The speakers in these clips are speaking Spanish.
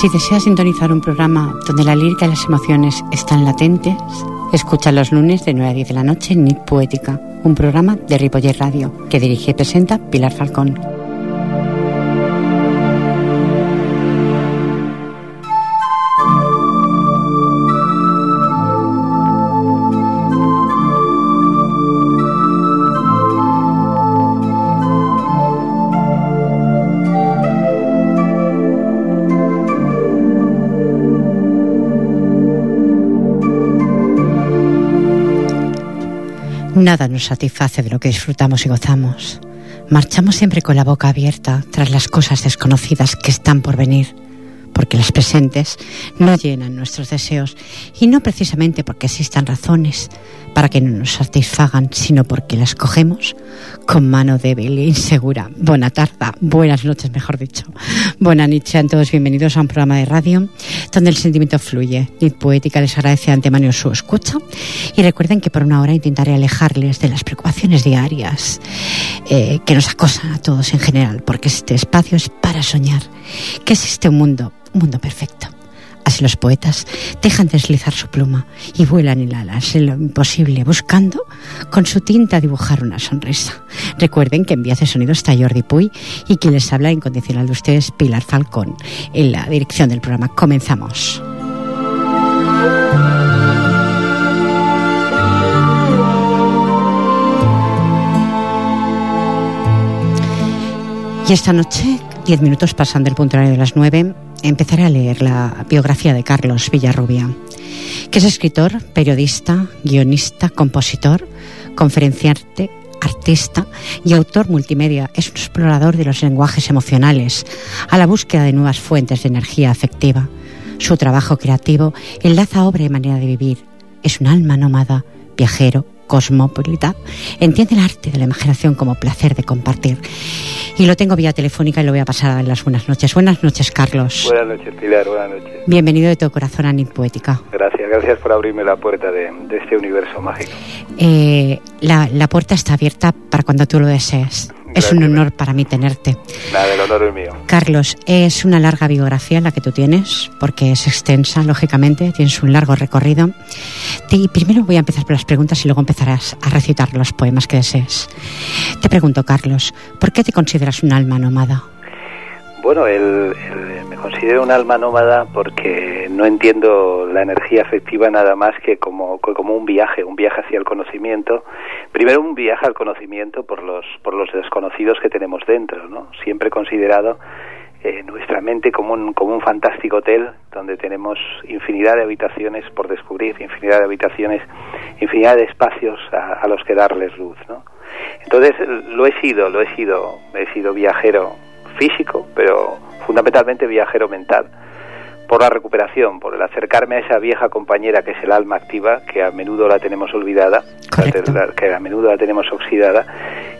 Si deseas sintonizar un programa donde la lírica y las emociones están latentes, escucha los lunes de 9 a 10 de la noche en Poética, un programa de Ripoller Radio que dirige y presenta Pilar Falcón. Nada nos satisface de lo que disfrutamos y gozamos. Marchamos siempre con la boca abierta tras las cosas desconocidas que están por venir, porque las presentes no llenan nuestros deseos y no precisamente porque existan razones para que no nos satisfagan, sino porque las cogemos con mano débil e insegura. Buena tarde, buenas noches, mejor dicho. Buenas noches, sean todos bienvenidos a un programa de radio donde el sentimiento fluye. Nit Poética les agradece de antemano su escucha y recuerden que por una hora intentaré alejarles de las preocupaciones diarias eh, que nos acosan a todos en general, porque este espacio es para soñar que existe un mundo, un mundo perfecto Así los poetas dejan deslizar su pluma y vuelan en alas en lo imposible, buscando con su tinta dibujar una sonrisa. Recuerden que en Vías de Sonido está Jordi Puy y quien les habla incondicional de ustedes, Pilar Falcón, en la dirección del programa. Comenzamos. Y esta noche, diez minutos pasan del punto de las nueve, empezaré a leer la biografía de Carlos Villarrubia, que es escritor, periodista, guionista, compositor, conferenciante, artista y autor multimedia. Es un explorador de los lenguajes emocionales, a la búsqueda de nuevas fuentes de energía afectiva. Su trabajo creativo enlaza obra y manera de vivir. Es un alma nómada, viajero, cosmopolita, entiende el arte de la imaginación como placer de compartir. Y lo tengo vía telefónica y lo voy a pasar a dar las buenas noches. Buenas noches, Carlos. Buenas noches, Pilar. Buenas noches. Bienvenido de todo corazón a Nit Poética. Gracias, gracias por abrirme la puerta de, de este universo mágico. Eh, la, la puerta está abierta para cuando tú lo desees. Es un honor para mí tenerte. Nada, el honor es mío. Carlos, es una larga biografía la que tú tienes, porque es extensa, lógicamente, tienes un largo recorrido. Y primero voy a empezar por las preguntas y luego empezarás a recitar los poemas que desees. Te pregunto, Carlos, ¿por qué te consideras un alma nómada? Bueno, el, considero un alma nómada porque no entiendo la energía afectiva nada más que como, como un viaje, un viaje hacia el conocimiento. Primero un viaje al conocimiento por los, por los desconocidos que tenemos dentro, ¿no? Siempre he considerado eh, nuestra mente como un, como un fantástico hotel donde tenemos infinidad de habitaciones por descubrir, infinidad de habitaciones, infinidad de espacios a, a los que darles luz, ¿no? Entonces lo he sido, lo he sido, he sido viajero físico, pero fundamentalmente viajero mental, por la recuperación, por el acercarme a esa vieja compañera que es el alma activa, que a menudo la tenemos olvidada, que a menudo la tenemos oxidada,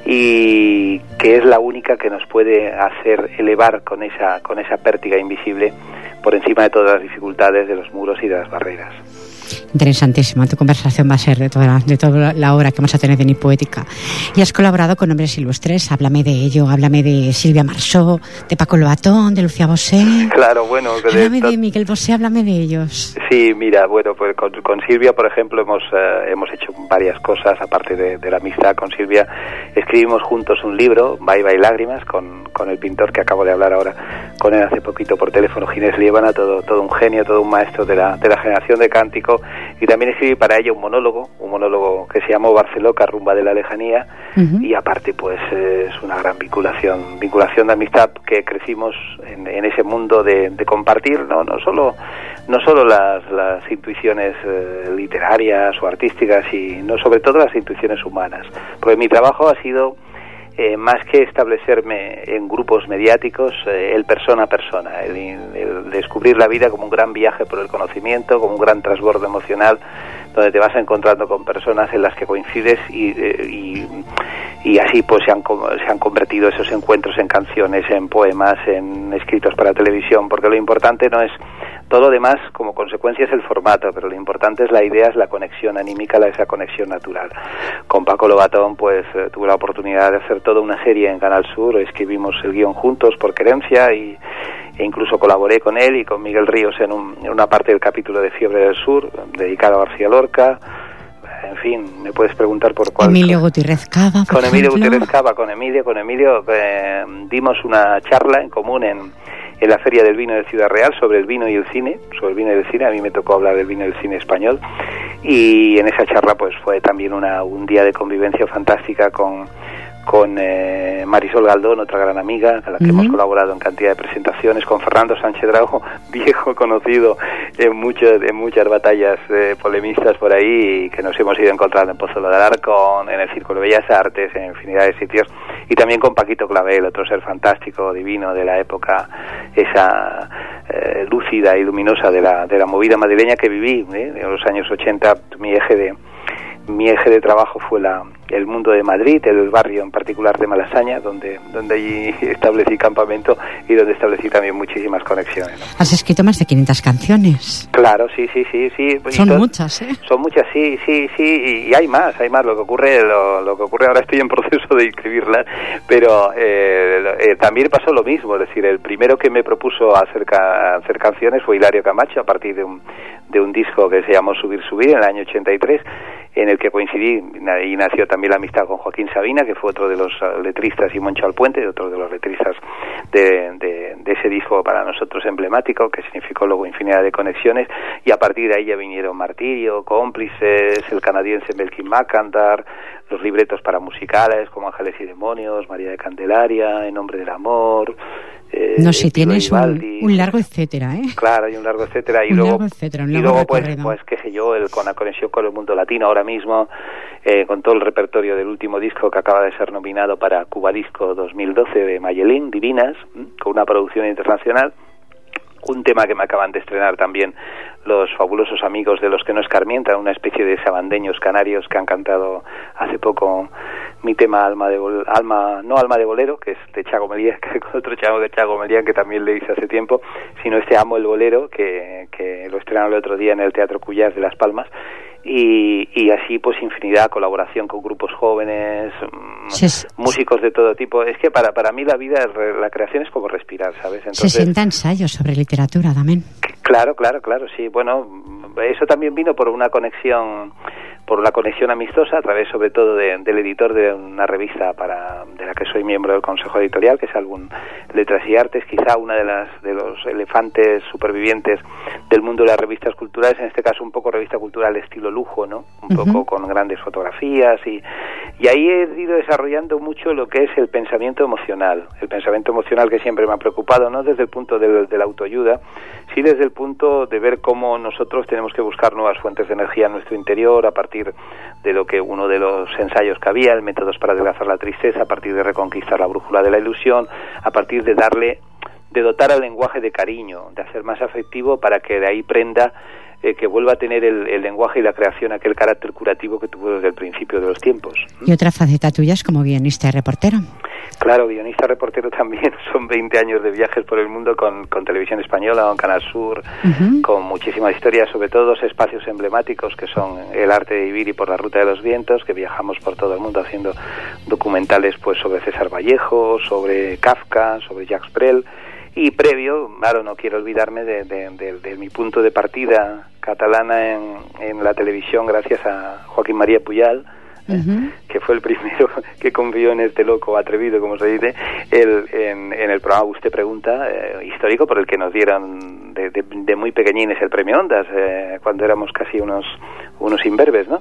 y que es la única que nos puede hacer elevar con esa, con esa pértiga invisible por encima de todas las dificultades de los muros y de las barreras. Interesantísima. Tu conversación va a ser de toda, la, de toda la obra que vamos a tener de Ni Poética. Y has colaborado con hombres ilustres. Háblame de ello. Háblame de Silvia Marsó, de Paco Lobatón, de Lucía Bosé. Claro, bueno. Háblame de, de Miguel Bosé, háblame de ellos. Sí, mira, bueno, pues con, con Silvia, por ejemplo, hemos, uh, hemos hecho varias cosas, aparte de, de, la amistad con Silvia. Escribimos juntos un libro, Bye Bye Lágrimas, con, con el pintor que acabo de hablar ahora con él hace poquito por teléfono, Ginés Liébana, todo, todo un genio, todo un maestro de la, de la generación de cántico y también escribí para ella un monólogo, un monólogo que se llamó Barceloca, rumba de la lejanía, uh -huh. y aparte pues es una gran vinculación, vinculación de amistad que crecimos en, en ese mundo de, de, compartir, no, no solo, no solo las, las intuiciones eh, literarias o artísticas, y no sobre todo las intuiciones humanas, porque mi trabajo ha sido eh, más que establecerme en grupos mediáticos, eh, el persona a persona, el, el, descubrir la vida como un gran viaje por el conocimiento, como un gran transbordo emocional, donde te vas encontrando con personas en las que coincides y, eh, y, y así pues se han, se han convertido esos encuentros en canciones, en poemas, en escritos para televisión, porque lo importante no es Todo lo demás, como consecuencia, es el formato, pero lo importante es la idea, es la conexión anímica, esa conexión natural. Con Paco Lobatón, pues eh, tuve la oportunidad de hacer toda una serie en Canal Sur, escribimos el guion juntos por querencia y, e incluso colaboré con él y con Miguel Ríos en, en una parte del capítulo de Fiebre del Sur, dedicado a García Lorca en fin, me puedes preguntar por cuál. Emilio Gutiérrez Cava. con Emilio Gutiérrez Cava, con Emilio, con Emilio eh, dimos una charla en común en, en la Feria del Vino de Ciudad Real sobre el vino y el cine, sobre el vino y el cine, a mí me tocó hablar del vino y el cine español. Y en esa charla pues fue también una, un día de convivencia fantástica con con eh, Marisol Galdón, otra gran amiga, con la que hemos colaborado en cantidad de presentaciones, con Fernando Sánchez Drago, viejo conocido en, muchas en muchas batallas eh, polemistas por ahí, y que nos hemos ido encontrando en Pozuelo de Alarcón, en el Círculo de Bellas Artes, en infinidad de sitios, y también con Paquito Clavel, otro ser fantástico, divino de la época, esa eh, lúcida y luminosa de la, de la movida madrileña que viví en los años 80, mi eje de mi eje de trabajo fue la, el mundo de Madrid, el barrio en particular de Malasaña, donde, donde allí establecí campamento y donde establecí también muchísimas conexiones. Has escrito más de 500 canciones. Claro, sí, sí, sí, sí. Son muchas, ¿eh? Son muchas, sí, sí, sí, y hay más, hay más. Lo que ocurre, lo, que ocurre ahora estoy en proceso de inscribirlas, pero eh, eh, también pasó lo mismo, es decir, el primero que me propuso hacer, hacer canciones fue Hilario Camacho a partir de un, de un disco que se llamó Subir Subir en el año 83 en el que coincidí y nació también la amistad con Joaquín Sabina, que fue otro de los uh, letristas, y Moncho Alpuente, otro de los letristas de, de, ese disco para nosotros emblemático, que significó luego infinidad de conexiones, y a partir de ahí ya vinieron Martirio, Cómplices, el canadiense Melkin McAndar, los libretos para musicales como Ángeles y Demonios, María de Candelaria, En Nombre del Amor, eh, no sé, tienes un, largo etcétera, ¿eh? Claro, hay un largo etcétera. Y luego, y luego pues, pues, qué yo, el, con la conexión con el mundo latino ahora mismo, eh, con todo el repertorio del último disco que acaba de ser nominado para Cuba Disco 2012 de Mayelín, Divinas, con una producción internacional un tema que me acaban de estrenar también los fabulosos amigos de los que no escarmientan, una especie de sabandeños canarios que han cantado hace poco mi tema alma de alma no alma de bolero que es de Chago Melián que otro Chago de Chago Melián que también le hice hace tiempo sino este amo el bolero que, que lo estrenaron el otro día en el Teatro Cuyas de Las Palmas y, y así pues infinidad colaboración con grupos jóvenes mm, músicos de todo tipo. Es que para para mí la vida la creación es como respirar sabes entonces 60 ensayos sobre literatura también. Claro claro claro sí. Bueno eso también vino por una conexión por una conexión amistosa a través sobre todo del editor de una revista para de la que soy miembro del consejo editorial que es Algún Letras y Artes quizá una de las de los elefantes supervivientes del mundo de las revistas culturales en este caso un poco revista cultural estilo lujo no un poco con grandes fotografías y y ahí he ido desarrollando mucho lo que es el pensamiento emocional el pensamiento emocional que siempre me ha preocupado no desde el punto de, de la autoayuda sí desde el punto de ver cómo nosotros tenemos que buscar nuevas fuentes de energía en nuestro interior a partir de lo que uno de los ensayos que había, el métodos para adelgazar la tristeza, a partir de reconquistar la brújula de la ilusión, a partir de darle, de dotar al lenguaje de cariño, de hacer más afectivo para que de ahí prenda eh, que vuelva a tener el, lenguaje y la creación aquel carácter curativo que tuvo desde el principio de los tiempos. ¿Y otra faceta tuya es como guionista y reportero? Claro, guionista reportero también. Son 20 años de viajes por el mundo con, con Televisión Española, con Canal Sur, con muchísimas historias, sobre todo dos espacios emblemáticos que son El arte de vivir y Por la ruta de los vientos, que viajamos por todo el mundo haciendo documentales pues sobre César Vallejo, sobre Kafka, sobre Jacques Brel y previo, claro, no quiero olvidarme de, de, mi punto de partida catalana en, en, la televisión gracias a Joaquín María Puyal, que fue el primero que confió en este loco atrevido, como se dice, el, en, en el programa Usted Pregunta, eh, histórico, por el que nos dieron de, de, muy pequeñines el premio Ondas, eh, cuando éramos casi unos, unos imberbes, ¿no?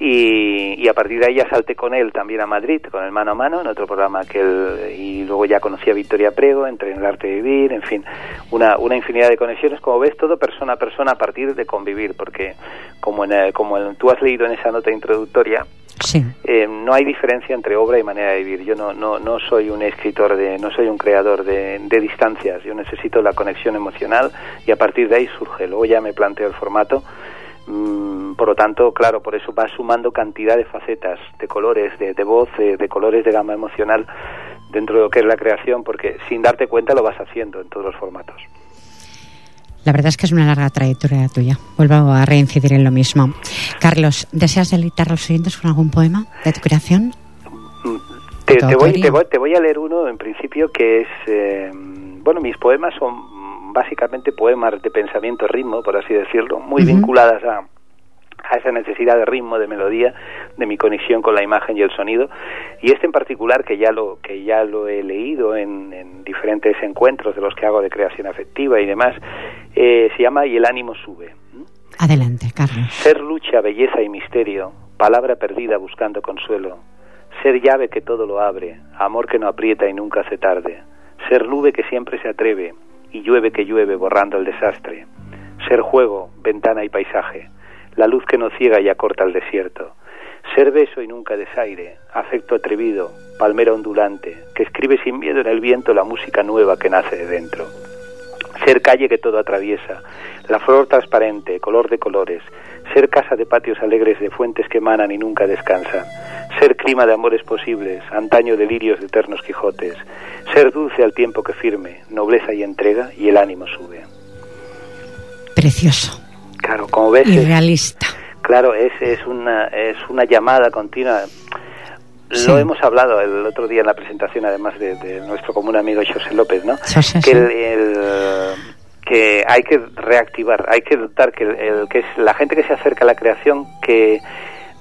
Y, y, a partir de ahí ya salté con él también a Madrid, con el mano a mano, en otro programa que él, y luego ya conocí a Victoria Prego, entré en el arte de vivir, en fin, una, una infinidad de conexiones, como ves, todo persona a persona a partir de convivir, porque como, en, como tú has leído en esa nota introductoria, sí. eh, no hay diferencia entre obra y manera de vivir. Yo no, no, no soy un escritor, de, no soy un creador de, de distancias, yo necesito la conexión emocional y a partir de ahí surge, luego ya me planteo el formato por lo tanto, claro, por eso va sumando cantidad de facetas, de colores, de, voz, de, colores de gama emocional dentro de lo que es la creación, porque sin darte cuenta lo vas haciendo en todos los formatos. La verdad es que es una larga trayectoria tuya. Vuelvo a reincidir en lo mismo. Carlos, ¿deseas deleitar a los oyentes con algún poema de tu creación? Te, voy, te, voy, a leer uno, en principio, que es... Eh, bueno, mis poemas son básicamente poemas de pensamiento ritmo, por así decirlo, muy vinculadas a, a esa necesidad de ritmo, de melodía, de mi conexión con la imagen y el sonido. Y este en particular, que ya lo, que ya lo he leído en, en diferentes encuentros de los que hago de creación afectiva y demás, eh, se llama Y el ánimo sube. Adelante, Carlos. Ser lucha, belleza y misterio, palabra perdida buscando consuelo. Ser llave que todo lo abre, amor que no aprieta y nunca se tarde. Ser nube que siempre se atreve y llueve que llueve borrando el desastre. Ser juego, ventana y paisaje la luz que no ciega y acorta el desierto. Ser beso y nunca desaire, afecto atrevido, palmera ondulante, que escribe sin miedo en el viento la música nueva que nace de dentro. Ser calle que todo atraviesa, la flor transparente, color de colores, ser casa de patios alegres de fuentes que emanan y nunca descansan, ser clima de amores posibles, antaño delirios de eternos Quijotes, ser dulce al tiempo que firme, nobleza y entrega, y el ánimo sube. Precioso. Claro, como ves... Irrealista. claro, es, es, una, es una llamada continua. Lo hemos hablado el otro día en la presentación, además de, nuestro común amigo José López, ¿no? que, el, que hay que reactivar, hay que dotar que, el, que es la gente que se acerca a la creación, que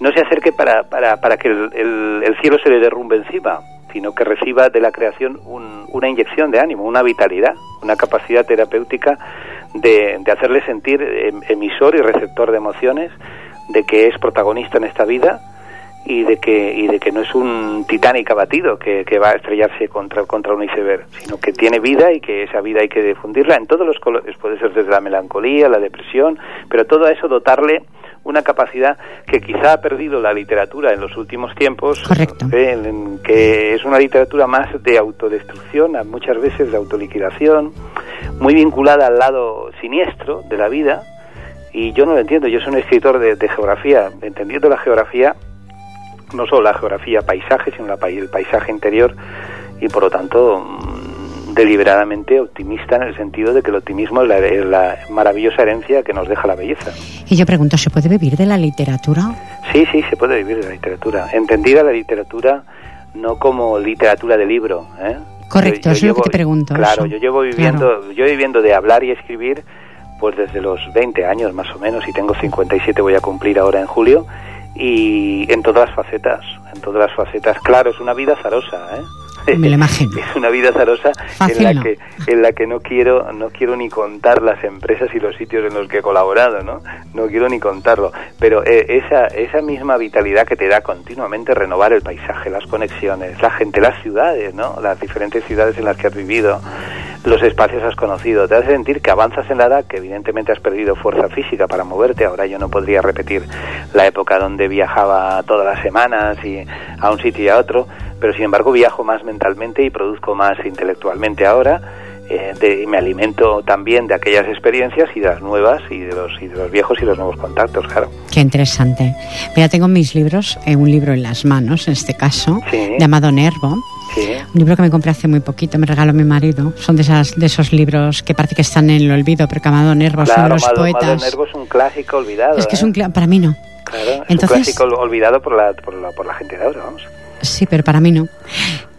no se acerque para, para, para que el, el, cielo se le derrumbe encima, sino que reciba de la creación una inyección de ánimo, una vitalidad, una capacidad terapéutica de, hacerle sentir em, emisor y receptor de emociones, de que es protagonista en esta vida y de que y de que no es un Titanic abatido que, que va a estrellarse contra contra un iceberg, sino que tiene vida y que esa vida hay que difundirla en todos los colores, puede ser desde la melancolía, la depresión, pero todo eso dotarle una capacidad que quizá ha perdido la literatura en los últimos tiempos, eh, que es una literatura más de autodestrucción, muchas veces de autoliquidación, muy vinculada al lado siniestro de la vida, y yo no lo entiendo, yo soy un escritor de, geografía, entendiendo la geografía, no solo la geografía paisaje, sino la, el paisaje interior, y por lo tanto deliberadamente optimista en el sentido de que el optimismo es la, maravillosa herencia que nos deja la belleza. Y yo pregunto, ¿se puede vivir de la literatura? Sí, sí, se puede vivir de la literatura. Entendida la literatura no como literatura de libro. ¿eh? Correcto, es lo que te pregunto. Claro, yo llevo viviendo, yo viviendo de hablar y escribir pues desde los 20 años más o menos y tengo 57 voy a cumplir ahora en julio y en todas las facetas, en todas las facetas. Claro, es una vida zarosa, ¿eh? Me lo imagino. es una vida zarosa en la que en la que no quiero no quiero ni contar las empresas y los sitios en los que he colaborado, ¿no? No quiero ni contarlo, pero eh, esa esa misma vitalidad que te da continuamente renovar el paisaje, las conexiones, la gente, las ciudades, ¿no? Las diferentes ciudades en las que has vivido, los espacios has conocido, te hace sentir que avanzas en la edad, que evidentemente has perdido fuerza física para moverte, ahora yo no podría repetir la época donde viajaba todas las semanas y a un sitio y a otro, pero sin embargo viajo más mentalmente y produzco más intelectualmente ahora. Eh, me alimento también de aquellas experiencias y de las nuevas y de los y de los viejos y los nuevos contactos, claro. Qué interesante. Mira, tengo mis libros, eh, un libro en las manos, en este caso, llamado Nervo. Un libro que me compré hace muy poquito, me regaló mi marido. Son de, esas, de esos libros que parece que están en el olvido, pero que Amado Nervo son los poetas. Amado Nervo es un clásico olvidado. Es que es un ¿eh? para mí no. Claro, es un clásico olvidado por la, por la, por la gente de ahora, vamos. Sí, pero para mí no.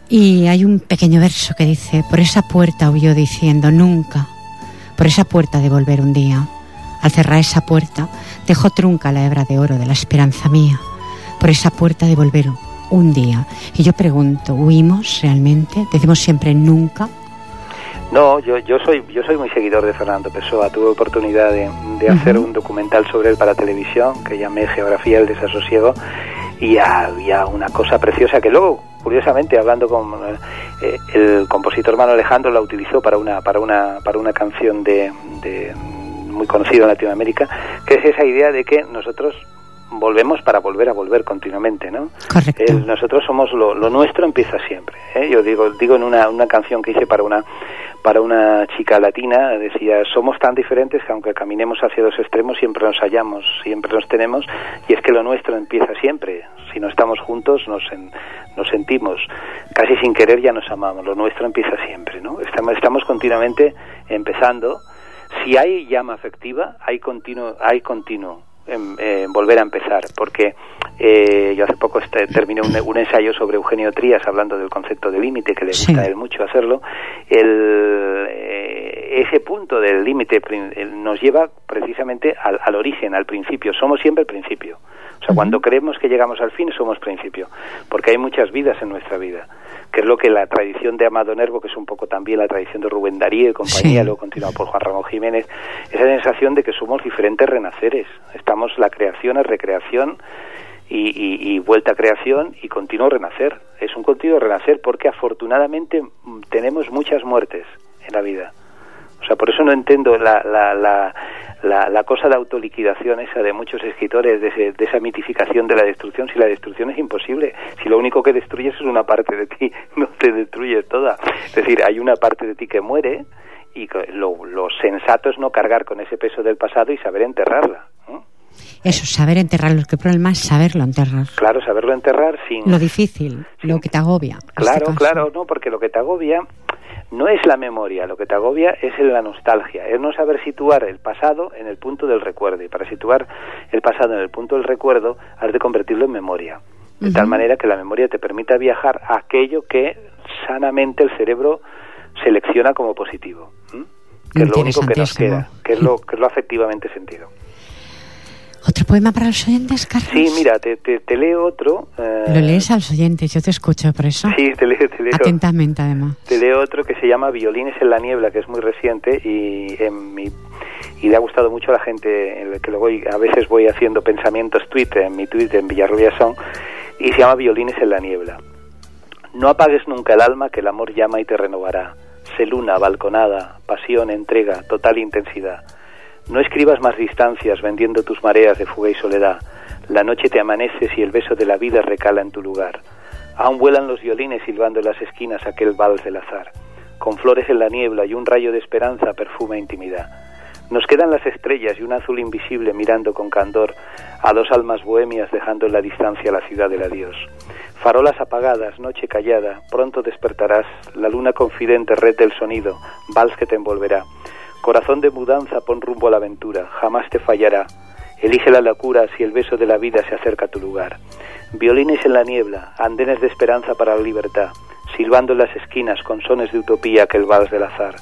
Y hay un pequeño verso que dice, por esa puerta huyó diciendo, nunca, por esa puerta de volver un día. Al cerrar esa puerta, dejó trunca la hebra de oro de la esperanza mía. Por esa puerta de volver un día. Y yo pregunto, ¿huimos realmente? ¿Decimos siempre nunca? No, yo, yo soy yo soy muy seguidor de Fernando Pessoa. Tuve oportunidad de, hacer un documental sobre él para televisión que llamé Geografía del Desasosiego y había una cosa preciosa que luego curiosamente hablando con eh, el compositor Mano Alejandro la utilizó para una para una para una canción de, muy conocida en Latinoamérica que es esa idea de que nosotros volvemos para volver a volver continuamente, ¿no? Correcto. nosotros somos lo, lo, nuestro empieza siempre. ¿eh? Yo digo digo en una, una canción que hice para una para una chica latina, decía, somos tan diferentes que aunque caminemos hacia dos extremos siempre nos hallamos, siempre nos tenemos, y es que lo nuestro empieza siempre. Si no estamos juntos nos, nos sentimos, casi sin querer ya nos amamos, lo nuestro empieza siempre, ¿no? Estamos, estamos continuamente empezando, si hay llama afectiva, hay continuo, hay continuo en, volver a empezar, porque eh, yo hace poco este, terminé un, ensayo sobre Eugenio Trías hablando del concepto de límite, que le gusta a él mucho hacerlo. El, eh, ese punto del límite nos lleva precisamente al, al origen, al principio. Somos siempre el principio. O sea, cuando creemos que llegamos al fin, somos principio, porque hay muchas vidas en nuestra vida, que es lo que la tradición de Amado Nervo, que es un poco también la tradición de Rubén Darío y compañía, luego continuado por Juan Ramón Jiménez, esa sensación de que somos diferentes renaceres. Estamos la creación, es recreación, y, y, vuelta a creación y continuo renacer. Es un continuo renacer porque afortunadamente mm, tenemos muchas muertes en la vida. O sea, por eso no entiendo la, la, la, la, cosa de autoliquidación esa de muchos escritores, de, de, esa mitificación de la destrucción, si la destrucción es imposible, si lo único que destruyes es una parte de ti, no te destruyes toda. Es decir, hay una parte de ti que muere y lo, lo sensato es no cargar con ese peso del pasado y saber enterrarla. Eso, saber enterrarlo. ¿Qué problema es saberlo enterrar? Claro, saberlo enterrar sin... Lo difícil, lo que te agobia. Claro, este claro, no, porque lo que te agobia no es la memoria, lo que te agobia es la nostalgia, es no saber situar el pasado en el punto del recuerdo. Y para situar el pasado en el punto del recuerdo, has de convertirlo en memoria. De tal manera que la memoria te permita viajar a aquello que sanamente el cerebro selecciona como positivo. Que es lo único que nos queda, que es lo, que es lo afectivamente sentido. ¿Otro poema para los oyentes, Carlos? Sí, mira, te, te, leo otro. Eh, Lo lees a los oyentes, yo te escucho por eso. Sí, te leo, te leo. Atentamente, además. Te leo otro que se llama Violines en la niebla, que es muy reciente y en mi y le ha gustado mucho a la gente, en el que luego a veces voy haciendo pensamientos Twitter en mi Twitter en Villarrubia Son, y se llama Violines en la niebla. No apagues nunca el alma que el amor llama y te renovará. Se luna, balconada, pasión, entrega, total intensidad no escribas más distancias vendiendo tus mareas de fuga y soledad. La noche te amaneces y el beso de la vida recala en tu lugar. Aún vuelan los violines silbando en las esquinas aquel vals del azar. Con flores en la niebla y un rayo de esperanza perfuma intimidad. Nos quedan las estrellas y un azul invisible mirando con candor a dos almas bohemias dejando en la distancia la ciudad del adiós. Farolas apagadas, noche callada, pronto despertarás, la luna confidente rete el sonido, vals que te envolverá. Corazón de mudanza, pon rumbo a la aventura, jamás te fallará. Elige la locura si el beso de la vida se acerca a tu lugar. Violines en la niebla, andenes de esperanza para la libertad, silbando en las esquinas con sones de utopía que el vals del azar.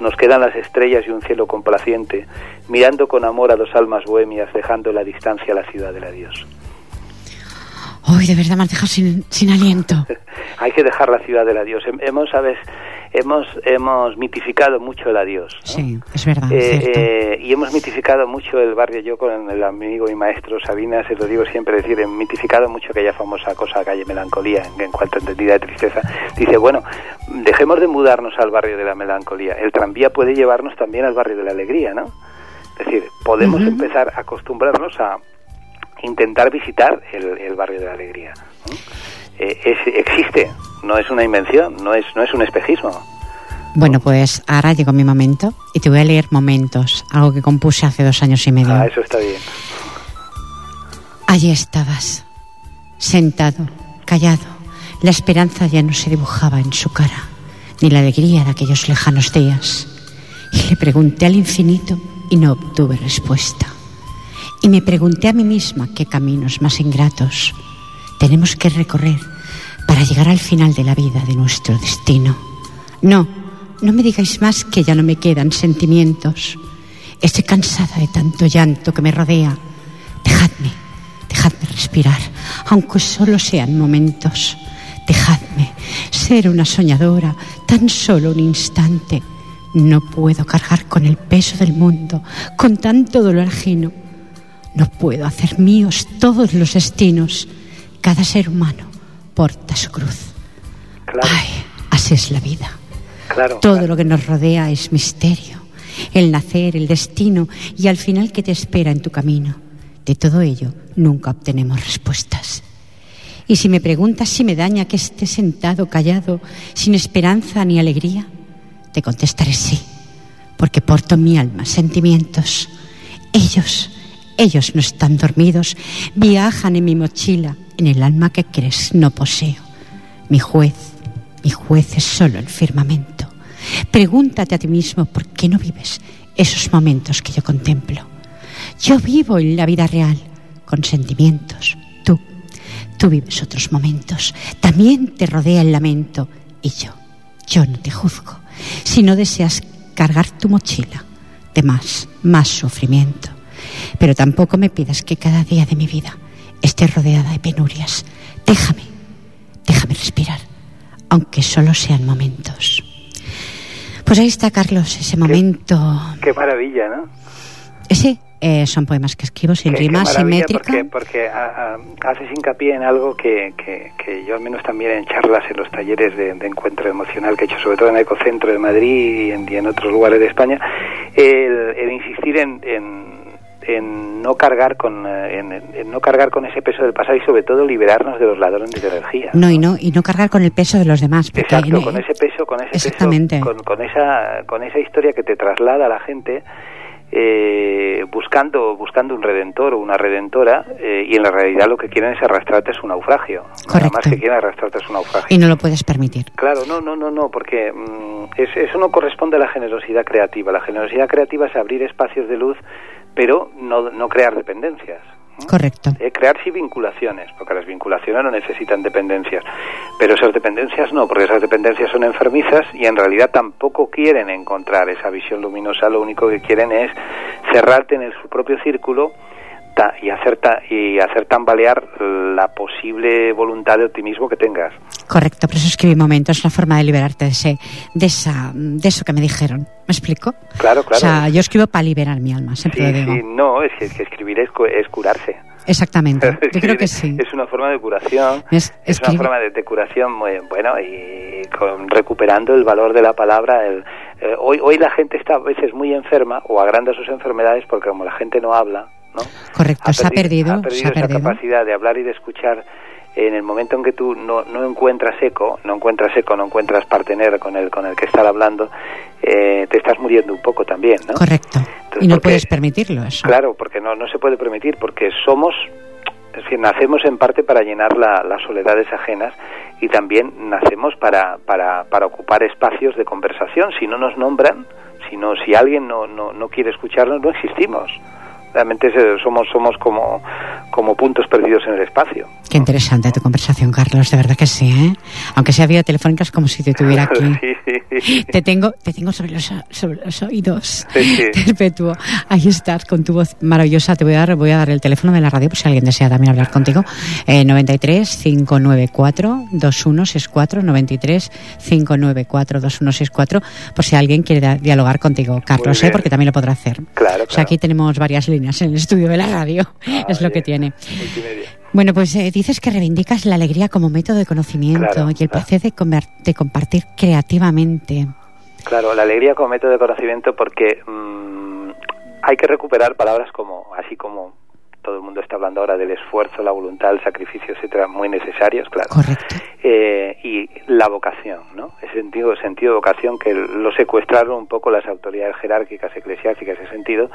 Nos quedan las estrellas y un cielo complaciente, mirando con amor a dos almas bohemias, dejando en la distancia la ciudad del adiós. Hoy de verdad me has dejado sin, sin aliento. Hay que dejar la ciudad del adiós. Hemos, ¿sabes? Hemos hemos mitificado mucho el adiós. Sí, es verdad. Eh, eh, y hemos mitificado mucho el barrio. Yo con el amigo y maestro Sabina, se lo digo siempre, decir, he mitificado mucho aquella famosa cosa, calle Melancolía, en, cuanto a entendida de tristeza. Dice, bueno, dejemos de mudarnos al barrio de la melancolía. El tranvía puede llevarnos también al barrio de la alegría, ¿no? Es decir, podemos empezar a acostumbrarnos a intentar visitar el, barrio de la alegría. Eh, existe, no es una invención, no es, no es un espejismo. Bueno, pues ahora llegó mi momento y te voy a leer Momentos, algo que compuse hace dos años y medio. Ah, eso está bien. Allí estabas, sentado, callado. La esperanza ya no se dibujaba en su cara, ni la alegría de aquellos lejanos días. Y le pregunté al infinito y no obtuve respuesta. Y me pregunté a mí misma qué caminos más ingratos tenemos que recorrer para llegar al final de la vida, de nuestro destino. No, no me digáis más que ya no me quedan sentimientos. Estoy cansada de tanto llanto que me rodea. Dejadme, dejadme respirar, aunque solo sean momentos. Dejadme ser una soñadora, tan solo un instante. No puedo cargar con el peso del mundo, con tanto dolor ajeno. No puedo hacer míos todos los destinos. Cada ser humano porta su cruz. Ay, así es la vida. Todo lo que nos rodea es misterio. El nacer, el destino y al final que te espera en tu camino. De todo ello nunca obtenemos respuestas. Y si me preguntas si me daña que esté sentado callado, sin esperanza ni alegría, te contestaré sí, porque porto en mi alma sentimientos. Ellos, ellos no están dormidos, viajan en mi mochila en el alma que crees no poseo. Mi juez, mi juez es solo el firmamento. Pregúntate a ti mismo por qué no vives esos momentos que yo contemplo. Yo vivo en la vida real, con sentimientos. Tú, tú vives otros momentos. También te rodea el lamento. Y yo, yo no te juzgo. Si no deseas cargar tu mochila de más, más sufrimiento. Pero tampoco me pidas que cada día de mi vida esté rodeada de penurias. Déjame, déjame respirar, aunque solo sean momentos. Pues ahí está, Carlos, ese momento. Qué maravilla, ¿no? Ese eh, son poemas que escribo sin rima, sin métrica. Porque, porque a, a, haces hincapié en algo que, que, que, yo al menos también en charlas, en los talleres de, de, encuentro emocional que he hecho, sobre todo en el Ecocentro de Madrid y en, y en otros lugares de España, el, el insistir en, en, en, no cargar con en, en, no cargar con ese peso del pasado y sobre todo liberarnos de los ladrones de energía. No, y no y no cargar con el peso de los demás. Porque Exacto, con ese peso, con ese exactamente. peso, con, con, esa con esa historia que te traslada a la gente eh, buscando buscando un redentor o una redentora eh, y en la realidad lo que quieren es arrastrarte a su naufragio Correcto. más que quieren arrastrarte a su naufragio y no lo puedes permitir claro no no no no porque es, eso no corresponde a la generosidad creativa la generosidad creativa es abrir espacios de luz pero no, no crear dependencias. Correcto. Eh, crear sí vinculaciones, porque las vinculaciones no necesitan dependencias, pero esas dependencias no, porque esas dependencias son enfermizas y en realidad tampoco quieren encontrar esa visión luminosa, lo único que quieren es cerrarte en el, su propio círculo y hacer ta, y hacer tambalear la posible voluntad de optimismo que tengas. Correcto, por eso escribí momentos, es una forma de liberarte de ese, de esa, de eso que me dijeron. ¿Me explico? Claro, claro. O sea, yo escribo para liberar mi alma, siempre sí, lo digo. Sí, no, es que, es que escribir es, es curarse. Exactamente, yo creo que sí. Es una forma de curación, es, es una forma de, de, curación muy bueno y con, recuperando el valor de la palabra. El, eh, hoy, hoy la gente está a veces muy enferma o agranda sus enfermedades porque como la gente no habla, ¿no? Correcto, ha se ha perdido, ha perdido se ha esa capacidad de hablar y de escuchar en el momento en que tú no, no encuentras eco, no encuentras eco, no encuentras partener con el con el que estar hablando, eh, te estás muriendo un poco también, ¿no? Correcto. Entonces, y no porque, puedes permitirlo eso. Claro, porque no no se puede permitir porque somos es decir, nacemos en parte para llenar la, las soledades ajenas y también nacemos para, para, para ocupar espacios de conversación. Si no nos nombran, si, no, si alguien no, no, no quiere escucharnos, no existimos realmente somos somos como como puntos perdidos en el espacio. Qué interesante tu conversación, Carlos, de verdad que sí, ¿eh? Aunque sea vía telefónica es como si te tuviera aquí. sí, sí. Te tengo te tengo sobre los sobre los oídos. Sí, Perpetuo. Ahí estás con tu voz maravillosa. Te voy a dar voy a dar el teléfono de la radio por si alguien desea también hablar contigo. Eh, 93 594 2164 93 594 2164 por si alguien quiere dialogar contigo, Carlos, ¿eh? porque también lo podrá hacer. Claro, claro. O sea, aquí tenemos varias líneas en el estudio de la radio. Ah, es lo que tiene. Multimedia. Bueno, pues eh, dices que reivindicas la alegría como método de conocimiento Claro, y el placer de, comer- de compartir creativamente. Claro, la alegría como método de conocimiento porque mmm, hay que recuperar palabras como, así como todo el mundo está hablando ahora del esfuerzo, la voluntad, el sacrificio, etcétera, muy necesarios, claro. Correcto. Eh, y la vocación, ¿no? Ese sentido, sentido de vocación que lo secuestraron un poco las autoridades jerárquicas, eclesiásticas, ese sentido,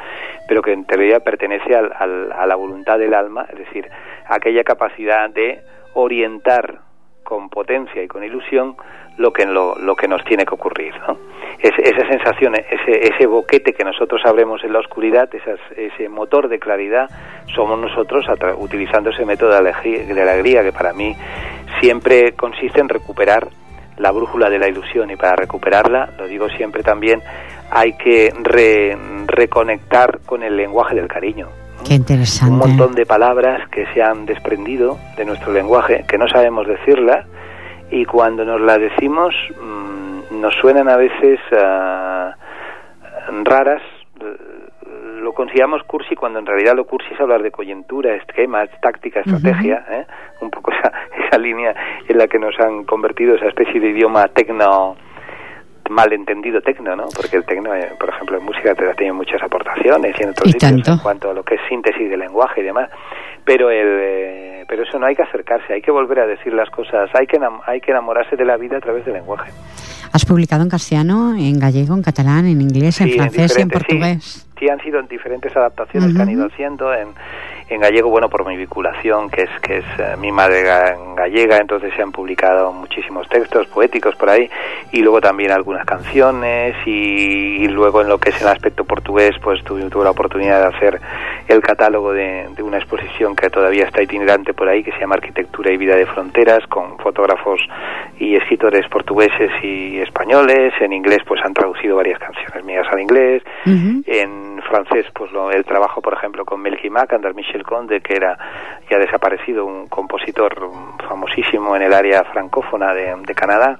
pero que en teoría pertenece al, al, a la voluntad del alma, es decir, aquella capacidad de orientar con potencia y con ilusión lo que lo, lo que nos tiene que ocurrir ¿no? es, esa sensación ese, ese boquete que nosotros abremos en la oscuridad esas, ese motor de claridad somos nosotros utilizando ese método de alegría, que para mí siempre consiste en recuperar la brújula de la ilusión y para recuperarla lo digo siempre también hay que re, reconectar con el lenguaje del cariño Qué interesante. un montón de palabras que se han desprendido de nuestro lenguaje, que no sabemos decirlas, y cuando nos las decimos mmm, nos suenan a veces uh, raras. Lo consideramos cursi cuando en realidad lo cursi es hablar de coyuntura, esquemas, táctica, estrategia, uh -huh. ¿eh? un poco esa, esa línea en la que nos han convertido esa especie de idioma tecno malentendido tecno, ¿no? Porque el tecno, eh, por ejemplo, en música te tiene muchas aportaciones y en otros ¿Y sitios tanto? en cuanto a lo que es síntesis de lenguaje y demás. Pero el, eh, pero eso no hay que acercarse, hay que volver a decir las cosas, hay que hay que enamorarse de la vida a través del lenguaje. Has publicado en castellano, en gallego, en catalán, en inglés, en francés en y en portugués. Sí, sí, han sido en diferentes adaptaciones uh -huh. que han ido haciendo en en gallego, bueno, por mi vinculación, que es que es eh, mi madre gallega, entonces se han publicado muchísimos textos poéticos por ahí y luego también algunas canciones y, luego en lo que es el aspecto portugués, pues tuve, tuve la oportunidad de hacer el catálogo de, de, una exposición que todavía está itinerante por ahí, que se llama Arquitectura y Vida de Fronteras, con fotógrafos y escritores portugueses y españoles. En inglés, pues han traducido varias canciones mías al inglés. En francés, pues lo, el trabajo, por ejemplo, con Melky Mac, André Michel Conde, que era ya desaparecido, un compositor famosísimo en el área francófona de Canadá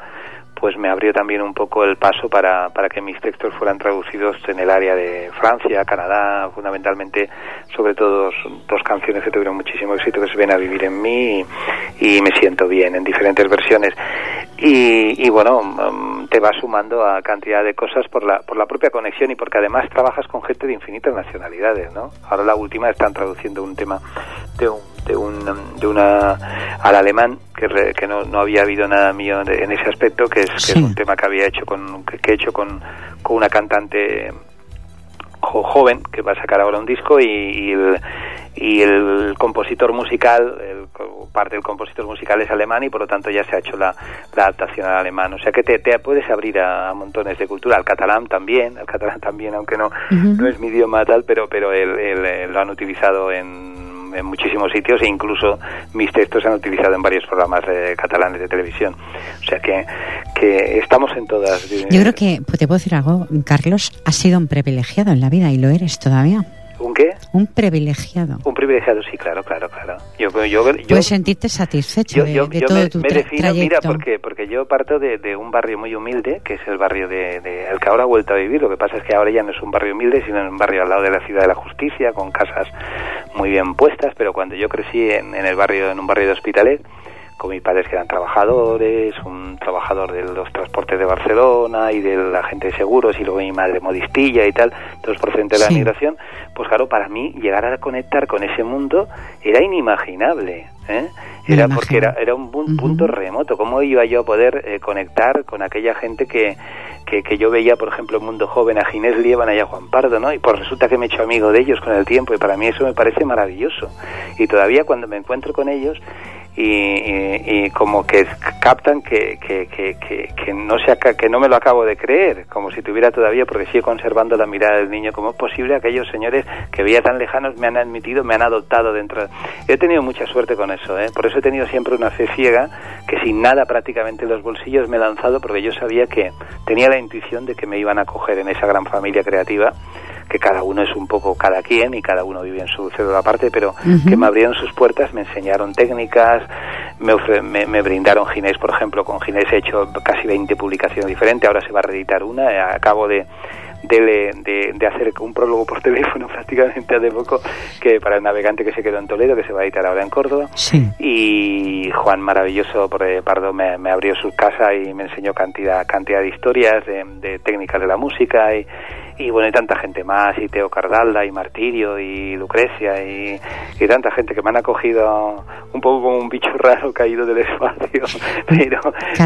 pues me abrió también un poco el paso para, para que mis textos fueran traducidos en el área de Francia, Canadá, fundamentalmente, sobre todo dos, canciones que tuvieron muchísimo éxito que se ven a vivir en mí y, me siento bien en diferentes versiones. Y, y bueno, mm, te vas sumando a cantidad de cosas por la, por la propia conexión y porque además trabajas con gente de infinitas nacionalidades, ¿no? Ahora la última están traduciendo un tema de un de, un, de una al alemán que, que no, no, había habido nada mío en ese aspecto que es, que es un tema que había hecho con que, he hecho con, con una cantante joven que va a sacar ahora un disco y, y, el, y el compositor musical el, parte del compositor musical es alemán y por lo tanto ya se ha hecho la, la adaptación al alemán. O sea que te, te puedes abrir a, montones de cultura al catalán también al catalán también aunque no no es mi idioma tal pero pero él, lo han utilizado en en muchísimos sitios e incluso mis textos se han utilizado en varios programas catalanes de televisión. O sea que, que estamos en todas. Yo creo que, te puedo decir algo, Carlos, has sido un privilegiado en la vida y lo eres todavía. ¿Un qué? Un privilegiado. Un privilegiado, sí, claro, claro, claro. Yo, yo, Puedes sentirte satisfecho de, todo me, tu me defino, Mira, porque, porque yo parto de, de, un barrio muy humilde, que es el barrio de, de, el que ahora ha vuelto a vivir. Lo que pasa es que ahora ya no es un barrio humilde, sino un barrio al lado de la ciudad de la justicia, con casas muy bien puestas. Pero cuando yo crecí en, en el barrio, en un barrio de Hospitalet, con mis padres que eran trabajadores, un trabajador de los transportes de Barcelona y de la gente de seguros y luego mi madre modistilla y tal, todos procedentes de la migración, pues claro, para mí llegar a conectar con ese mundo era inimaginable. ¿eh? Era porque era, era un punto remoto. ¿Cómo iba yo a poder eh, conectar con aquella gente que, que, que, yo veía, por ejemplo, en Mundo Joven, a Ginés Lieban y a Juan Pardo, ¿no? Y pues resulta que me he hecho amigo de ellos con el tiempo y para mí eso me parece maravilloso. Y todavía cuando me encuentro con ellos y, como que captan que, que, que, que, no se, que no me lo acabo de creer, como si tuviera todavía, porque sigue conservando la mirada del niño. ¿Cómo es posible aquellos señores que veía tan lejanos me han admitido, me han adoptado dentro? He tenido mucha suerte con eso, ¿eh? por eso he tenido siempre una fe ciega, que sin nada prácticamente en los bolsillos me he lanzado, porque yo sabía que tenía la intuición de que me iban a coger en esa gran familia creativa que cada uno es un poco cada quien y cada uno vive en su cédula aparte, pero que me abrieron sus puertas, me enseñaron técnicas, me, me, brindaron Ginés, por ejemplo, con Ginés he hecho casi 20 publicaciones diferentes, ahora se va a reeditar una, eh, acabo de, de, de, hacer un prólogo por teléfono prácticamente hace poco que para el navegante que se quedó en Toledo, que se va a editar ahora en Córdoba. Y Juan Maravilloso por Pardo me, me, abrió su casa y me enseñó cantidad, cantidad de historias, de, de técnicas de la música y, y bueno, hay tanta gente más, y Teo Cardalda, y Martirio, y Lucrecia, y, y, tanta gente que me han acogido un poco como un bicho raro caído del espacio, pero,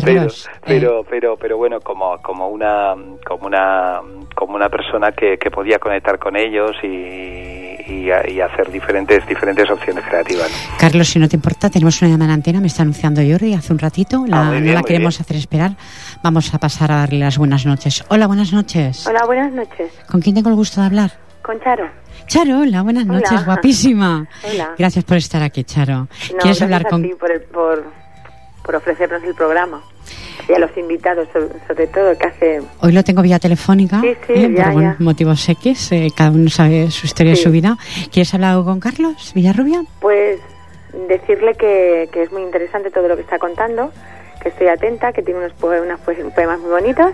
pero, eh. pero, pero, pero, bueno, como, como una, como una, como una persona que, que podía conectar con ellos y, y, hacer diferentes diferentes opciones creativas. Carlos, si no te importa, tenemos una llamada en antena, me está anunciando Jordi hace un ratito, la, ah, no la queremos hacer esperar. Vamos a pasar a darle las buenas noches. Hola, buenas noches. Hola, buenas noches. ¿Con quién tengo el gusto de hablar? Con Charo. Charo, hola, buenas noches, guapísima. Hola. Gracias por estar aquí, Charo. ¿Quieres hablar con por, por, por ofrecernos el programa y a los invitados, sobre, todo, que hace... Hoy lo tengo vía telefónica, sí, sí, ¿eh? por motivos X, eh, cada uno sabe su historia y su vida. ¿Quieres hablar algo con Carlos Villarrubia? Pues decirle que, que, es muy interesante todo lo que está contando, que estoy atenta, que tiene unos, unos poemas muy bonitos.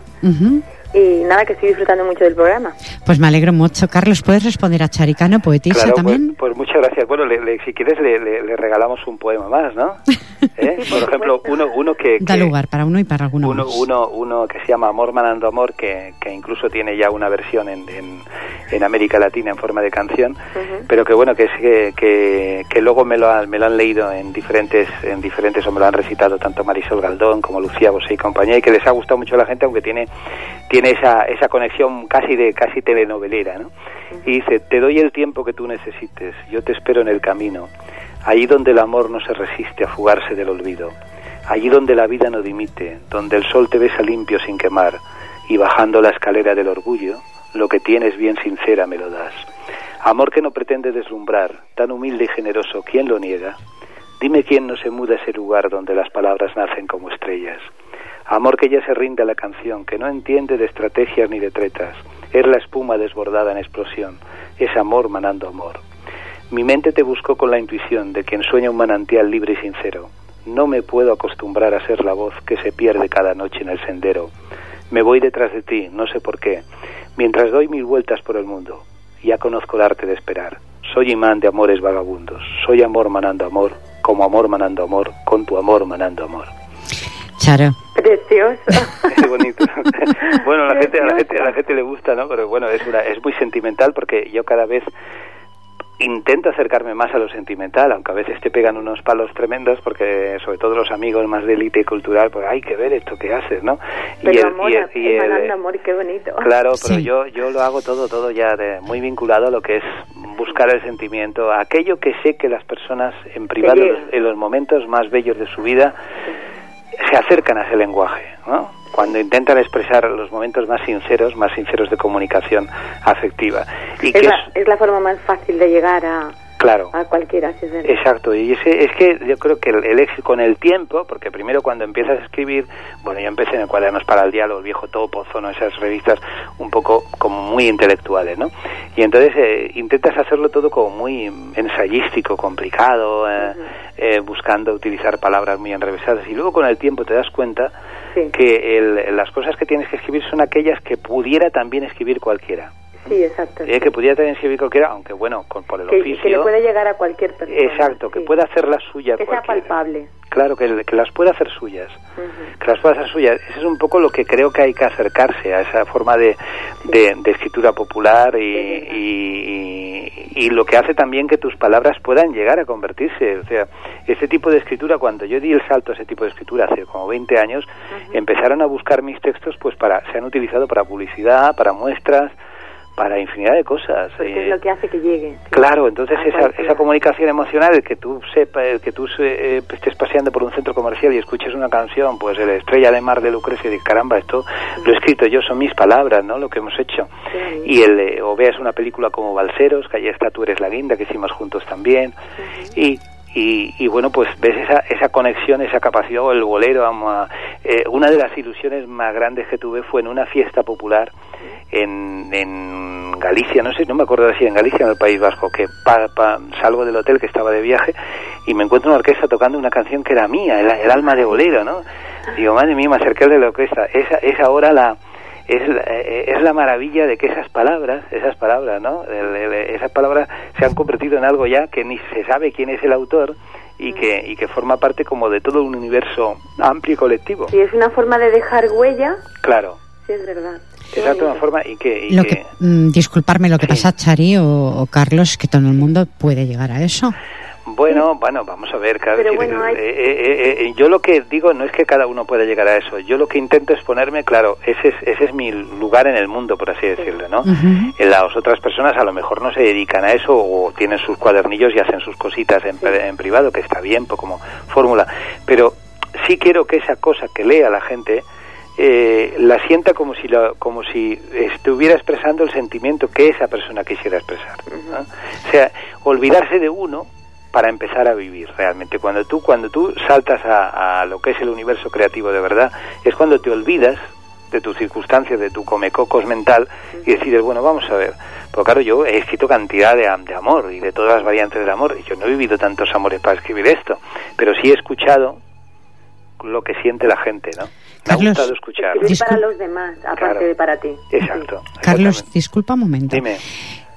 Y nada, que estoy disfrutando mucho del programa. Pues me alegro mucho. Carlos, ¿puedes responder a Charicano, poetisa pues, también? Pues, muchas gracias. Bueno, si quieres le, le, regalamos un poema más, ¿no? ¿eh? Por ejemplo, uno, uno que, Da lugar para uno y para alguno uno, Uno, uno que se llama Amor Manando Amor, que, que incluso tiene ya una versión en, en, América Latina en forma de canción, pero que bueno, que, es, que, que, luego me lo, han, me lo han leído en diferentes, en diferentes, o me lo han recitado tanto Marisol Galdón como Lucía Bosé y compañía, y que les ha gustado mucho a la gente, aunque tiene, tiene esa, esa conexión casi de casi telenovelera, ¿no? Y dice, te doy el tiempo que tú necesites, yo te espero en el camino, allí donde el amor no se resiste a fugarse del olvido, allí donde la vida no dimite, donde el sol te besa limpio sin quemar, y bajando la escalera del orgullo, lo que tienes bien sincera me lo das. Amor que no pretende deslumbrar, tan humilde y generoso, ¿quién lo niega? Dime quién no se muda a ese lugar donde las palabras nacen como estrellas. Amor que ya se rinde a la canción, que no entiende de estrategias ni de tretas, es la espuma desbordada en explosión, es amor manando amor. Mi mente te buscó con la intuición de quien sueña un manantial libre y sincero. No me puedo acostumbrar a ser la voz que se pierde cada noche en el sendero. Me voy detrás de ti, no sé por qué, mientras doy mil vueltas por el mundo. Ya conozco el arte de esperar. Soy imán de amores vagabundos. Soy amor manando amor, como amor manando amor, con tu amor manando amor. Charo. Precioso. Es bonito. bueno, a la, gente, a la gente, a la gente le gusta, ¿no? Pero bueno, es, una, es muy sentimental porque yo cada vez intento acercarme más a lo sentimental, aunque a veces te pegan unos palos tremendos, porque sobre todo los amigos más de élite cultural, pues hay que ver esto que haces, ¿no? Pero y el, amor, y amor, qué bonito. Claro, pero yo, yo lo hago todo, todo ya de, muy vinculado a lo que es buscar el sentimiento, aquello que sé que las personas en privado, en los momentos más bellos de su vida, se acercan a ese lenguaje, ¿no? Cuando intentan expresar los momentos más sinceros, más sinceros de comunicación afectiva. Y es, la, es la forma más fácil de llegar a, Claro. A cualquiera, si es Exacto, y ese, es que yo creo que el, éxito con el tiempo, porque primero cuando empiezas a escribir, bueno, yo empecé en el Cuadernos para el Diálogo, el viejo Topo, ¿no? esas revistas un poco como muy intelectuales, ¿no? Y entonces eh, intentas hacerlo todo como muy ensayístico, complicado, eh, eh, buscando utilizar palabras muy enrevesadas, y luego con el tiempo te das cuenta que las cosas que tienes que escribir son aquellas que pudiera también escribir cualquiera. Sí, exacto. Eh, que pudiera también escribir cualquiera, aunque bueno, con, por el oficio. Que le puede llegar a cualquier persona. Exacto, que pueda hacer las suyas. Que sea palpable. Claro, que, que, las pueda hacer suyas. Que las pueda hacer suyas. Ese es un poco lo que creo que hay que acercarse a esa forma de, de, escritura popular y, y, y, lo que hace también que tus palabras puedan llegar a convertirse. O sea, ese tipo de escritura, cuando yo di el salto a ese tipo de escritura hace como 20 años, empezaron a buscar mis textos, pues para se han utilizado para publicidad, para muestras para infinidad de cosas. es eh, lo que hace que llegue. Claro, entonces esa, esa comunicación emocional, el que tú sepa, el que tú eh, estés paseando por un centro comercial y escuches una canción, pues el Estrella de Mar de Lucrecia, y caramba, esto lo he escrito yo, son mis palabras, ¿no? Lo que hemos hecho. Y el, eh, o veas una película como Balseros, que allá está Tú eres la guinda, que hicimos juntos también, y y, bueno, pues ves esa, esa conexión, esa capacidad, o el bolero, eh, una de las ilusiones más grandes que tuve fue en una fiesta popular en, en Galicia, no sé, no me acuerdo si en Galicia o en el País Vasco, que salgo del hotel que estaba de viaje y me encuentro una orquesta tocando una canción que era mía, el, alma de bolero, ¿no? Digo, madre mía, me acerqué de la orquesta, esa es ahora la es, eh, es la maravilla de que esas palabras, esas palabras, ¿no? esas palabras se han convertido en algo ya que ni se sabe quién es el autor y que, y que forma parte como de todo un universo amplio y colectivo. Sí, es una forma de dejar huella. Claro. Sí, es verdad. Exacto, una forma y que... lo que, mm, disculparme, lo que pasa, Chari o, o Carlos, que todo el mundo puede llegar a eso. Bueno, bueno, vamos a ver. Cada eh, eh, eh, yo lo que digo no es que cada uno pueda llegar a eso. Yo lo que intento es ponerme, claro, ese es, ese es mi lugar en el mundo, por así decirlo, ¿no? Las otras personas a lo mejor no se dedican a eso o tienen sus cuadernillos y hacen sus cositas en, en privado, que está bien pues, como fórmula. Pero sí quiero que esa cosa que lea la gente la sienta como si como si estuviera expresando el sentimiento que esa persona quisiera expresar. O sea, olvidarse de uno para empezar a vivir realmente. Cuando tú, cuando tú saltas a, lo que es el universo creativo de verdad, es cuando te olvidas de tus circunstancias, de tu comecocos mental y decides, bueno, vamos a ver. Porque claro, yo he escrito cantidad de, de amor y de todas las variantes del amor y yo no he vivido tantos amores para escribir esto, pero sí he escuchado lo que siente la gente, ¿no? Me ha gustado escuchar. Escribir para los demás, aparte de para ti. Exacto. Carlos, disculpa un momento. Dime.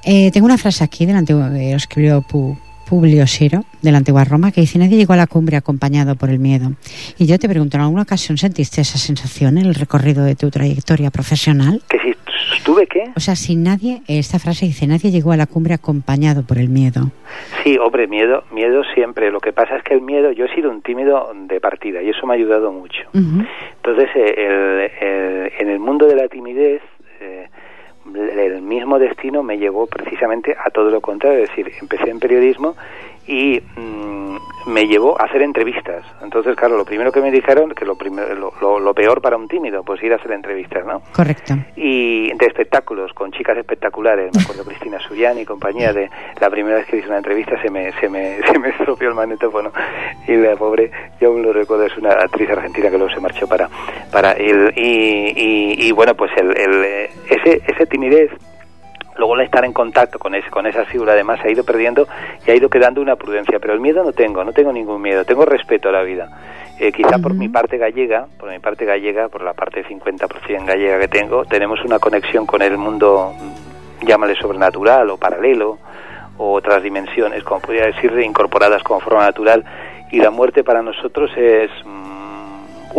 Eh, tengo una frase aquí delante, que eh, lo escribió Pu Publio Siro, de la antigua Roma, que dice, nadie llegó a la cumbre acompañado por el miedo. Y yo te pregunto, ¿en alguna ocasión sentiste esa sensación en el recorrido de tu trayectoria profesional? ¿Que si estuve qué? O sea, si nadie, esta frase dice, nadie llegó a la cumbre acompañado por el miedo. Sí, hombre, miedo, miedo siempre. Lo que pasa es que el miedo, yo he sido un tímido de partida y eso me ha ayudado mucho. Entonces, eh, en el mundo de la timidez, eh, el mismo destino me llevó precisamente a todo lo contrario, es decir, empecé en periodismo y mm, me llevó a hacer entrevistas. Entonces, claro, lo primero que me dijeron, que lo, primero, lo, peor para un tímido, pues ir a hacer entrevistas, ¿no? Correcto. Y de espectáculos, con chicas espectaculares, me acuerdo Cristina Suyani y compañía, de la primera vez que hice una entrevista se me, se me, se me estropeó el magnetófono y la pobre, yo aún lo recuerdo, es una actriz argentina que luego se marchó para, para él. Y, y, bueno, pues el, el, ese, ese timidez luego el estar en contacto con, ese, con esa figura además se ha ido perdiendo y ha ido quedando una prudencia, pero el miedo no tengo, no tengo ningún miedo, tengo respeto a la vida. Eh, quizá por mi parte gallega, por mi parte gallega, por la parte 50% gallega que tengo, tenemos una conexión con el mundo, llámale sobrenatural o paralelo, o otras dimensiones, como podría decir, incorporadas como forma natural, y la muerte para nosotros es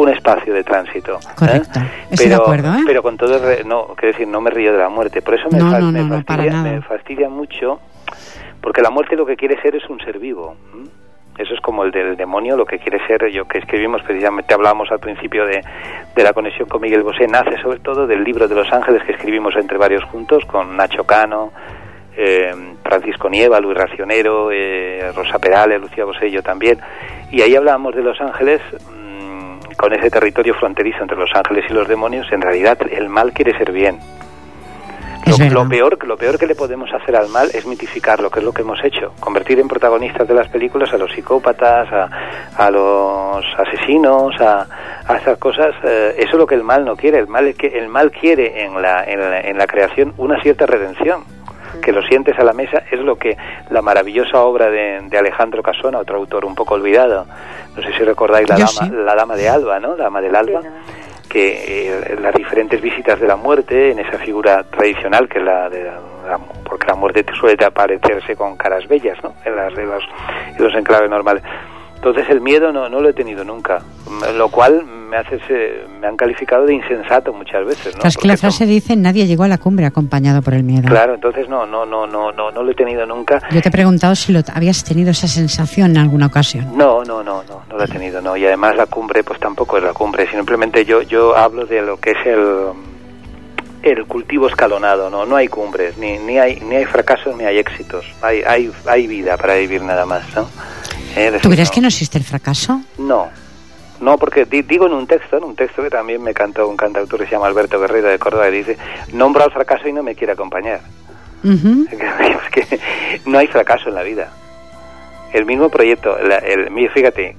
un espacio de tránsito. ¿eh? Correcto. pero, de acuerdo, ¿eh? pero con todo, no, quiero decir, no me río de la muerte. Por eso me, fastidia, me fastidia mucho, porque la muerte lo que quiere ser es un ser vivo. Eso es como el del demonio, lo que quiere ser, yo que escribimos precisamente, hablamos al principio de, de la conexión con Miguel Bosé, nace sobre todo del libro de los ángeles que escribimos entre varios juntos, con Nacho Cano, eh, Francisco Nieva, Luis Racionero, eh, Rosa Perales, Lucía Bosé yo también. Y ahí hablábamos de los ángeles con ese territorio fronterizo entre los ángeles y los demonios, en realidad el mal quiere ser bien. Lo, peor, lo peor que le podemos hacer al mal es mitificarlo, que es lo que hemos hecho. Convertir en protagonistas de las películas a los psicópatas, a, los asesinos, a, a esas cosas. Eh, eso es lo que el mal no quiere. El mal, es que, el mal quiere en la, en la creación una cierta redención que lo sientes a la mesa, es lo que la maravillosa obra de, Alejandro Casona, otro autor un poco olvidado, no sé si recordáis la, dama, la dama de Alba, ¿no? La dama del Alba. que eh, las diferentes visitas de la muerte en esa figura tradicional que es la de la, porque la muerte suele aparecerse con caras bellas ¿no? en, las, en los enclaves normales entonces el miedo no, no lo he tenido nunca, lo cual me hace me han calificado de insensato muchas veces, ¿no? Es que la frase dice nadie llegó a la cumbre acompañado por el miedo. Claro, entonces no, no, no, no, no, no lo he tenido nunca. Yo te he preguntado si lo habías tenido esa sensación en alguna ocasión. No, no, no, no, no lo he tenido, no. Y además la cumbre, pues tampoco es la cumbre. Simplemente yo, yo hablo de lo que es el el cultivo escalonado, no, no hay cumbres, ni, ni hay ni hay fracasos ni hay éxitos, hay hay hay vida para vivir nada más, ¿no? Eh, ¿Tú crees que no existe el fracaso? No, no, porque digo en un texto, en un texto que también me cantó un cantautor que se llama Alberto Guerrero de Córdoba, y dice, nombro al fracaso y no me quiere acompañar. es que no hay fracaso en la vida. El mismo proyecto, el, fíjate,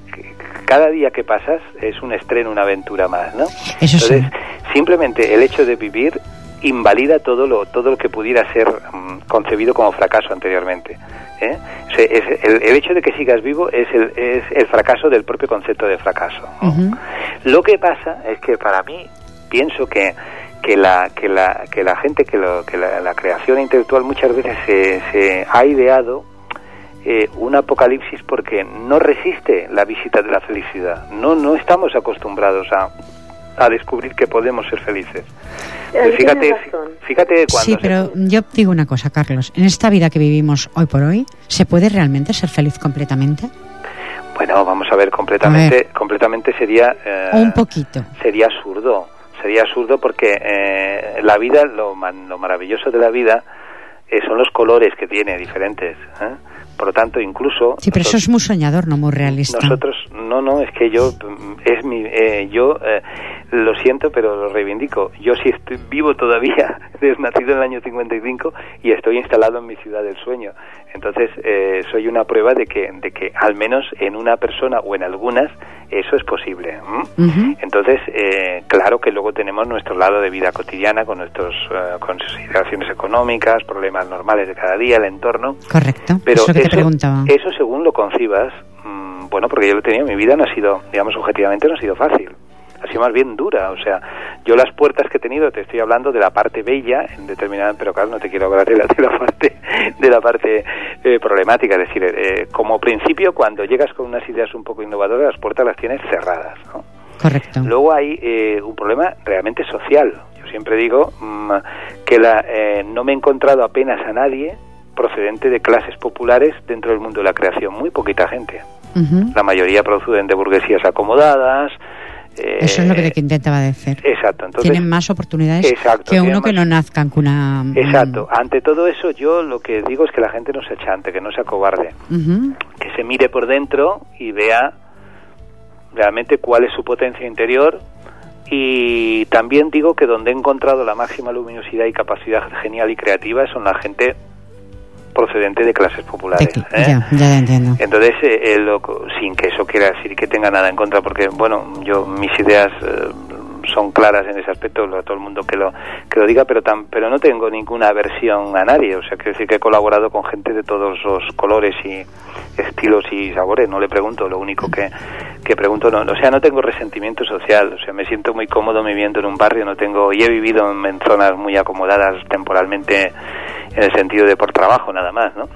cada día que pasas es un estreno, una aventura más, ¿no? Eso Entonces, simplemente el hecho de vivir invalida todo lo todo lo que pudiera ser mm, concebido como fracaso anteriormente. ¿Eh? el, hecho de que sigas vivo es el, es el fracaso del propio concepto de fracaso. Lo que pasa es que para mí pienso que que la que la que la gente que, lo, que la, creación intelectual muchas veces se, se ha ideado eh, un apocalipsis porque no resiste la visita de la felicidad. No no estamos acostumbrados a a descubrir que podemos ser felices. Pues fíjate, fíjate cuando Sí, pero yo digo una cosa, Carlos. En esta vida que vivimos hoy por hoy, ¿se puede realmente ser feliz completamente? Bueno, vamos a ver, completamente, completamente sería... Eh, un poquito. Sería absurdo, sería absurdo porque eh, la vida, lo, lo maravilloso de la vida eh, son los colores que tiene diferentes. ¿eh? Por lo tanto, incluso... Sí, pero eso es muy soñador, no muy realista. Nosotros, no, no, es que yo, es mi, eh, yo eh, lo siento, pero lo reivindico. Yo sí estoy vivo todavía, desde nacido en el año 55 y estoy instalado en mi ciudad del sueño. Entonces, eh, soy una prueba de que, de que al menos en una persona o en algunas eso es posible. Entonces, eh, claro que luego tenemos nuestro lado de vida cotidiana con nuestras eh, consideraciones económicas, problemas normales de cada día, el entorno. Correcto. Pero eso, eso, según lo concibas, mm, bueno, porque yo lo he tenido, mi vida no ha sido, digamos, objetivamente no ha sido fácil. Ha sido más bien dura. O sea, yo las puertas que he tenido, te estoy hablando de la parte bella, en determinada, pero claro, no te quiero hablar de la, de la parte, de la parte eh, problemática. Es decir, eh, como principio, cuando llegas con unas ideas un poco innovadoras, las puertas las tienes cerradas, ¿no? Correcto. Luego hay eh, un problema realmente social. Yo siempre digo mm, que la, no me he encontrado apenas a nadie procedente de clases populares dentro del mundo de la creación. Muy poquita gente. La mayoría proceden de burguesías acomodadas. Eso es lo que te intentaba decir. Exacto. Entonces, Tienen más oportunidades que uno que no nazcan con una... Exacto. Ante todo eso, yo lo que digo es que la gente no se achante, que no se acobarde. Que se mire por dentro y vea realmente cuál es su potencia interior y también digo que donde he encontrado la máxima luminosidad y capacidad genial y creativa son la gente procedente de clases populares. ¿eh? Ya, ya entiendo. Entonces, eh, sin que eso quiera decir que tenga nada en contra, porque, bueno, yo mis ideas eh, son claras en ese aspecto, a todo el mundo que lo, que lo diga, pero, tan, pero no tengo ninguna aversión a nadie, o sea, quiero decir que he colaborado con gente de todos los colores y estilos y sabores, no le pregunto, lo único que, que pregunto, no, o sea, no tengo resentimiento social, o sea, me siento muy cómodo viviendo en un barrio, no tengo, y he vivido en, zonas muy acomodadas temporalmente en el sentido de por trabajo nada más, ¿no?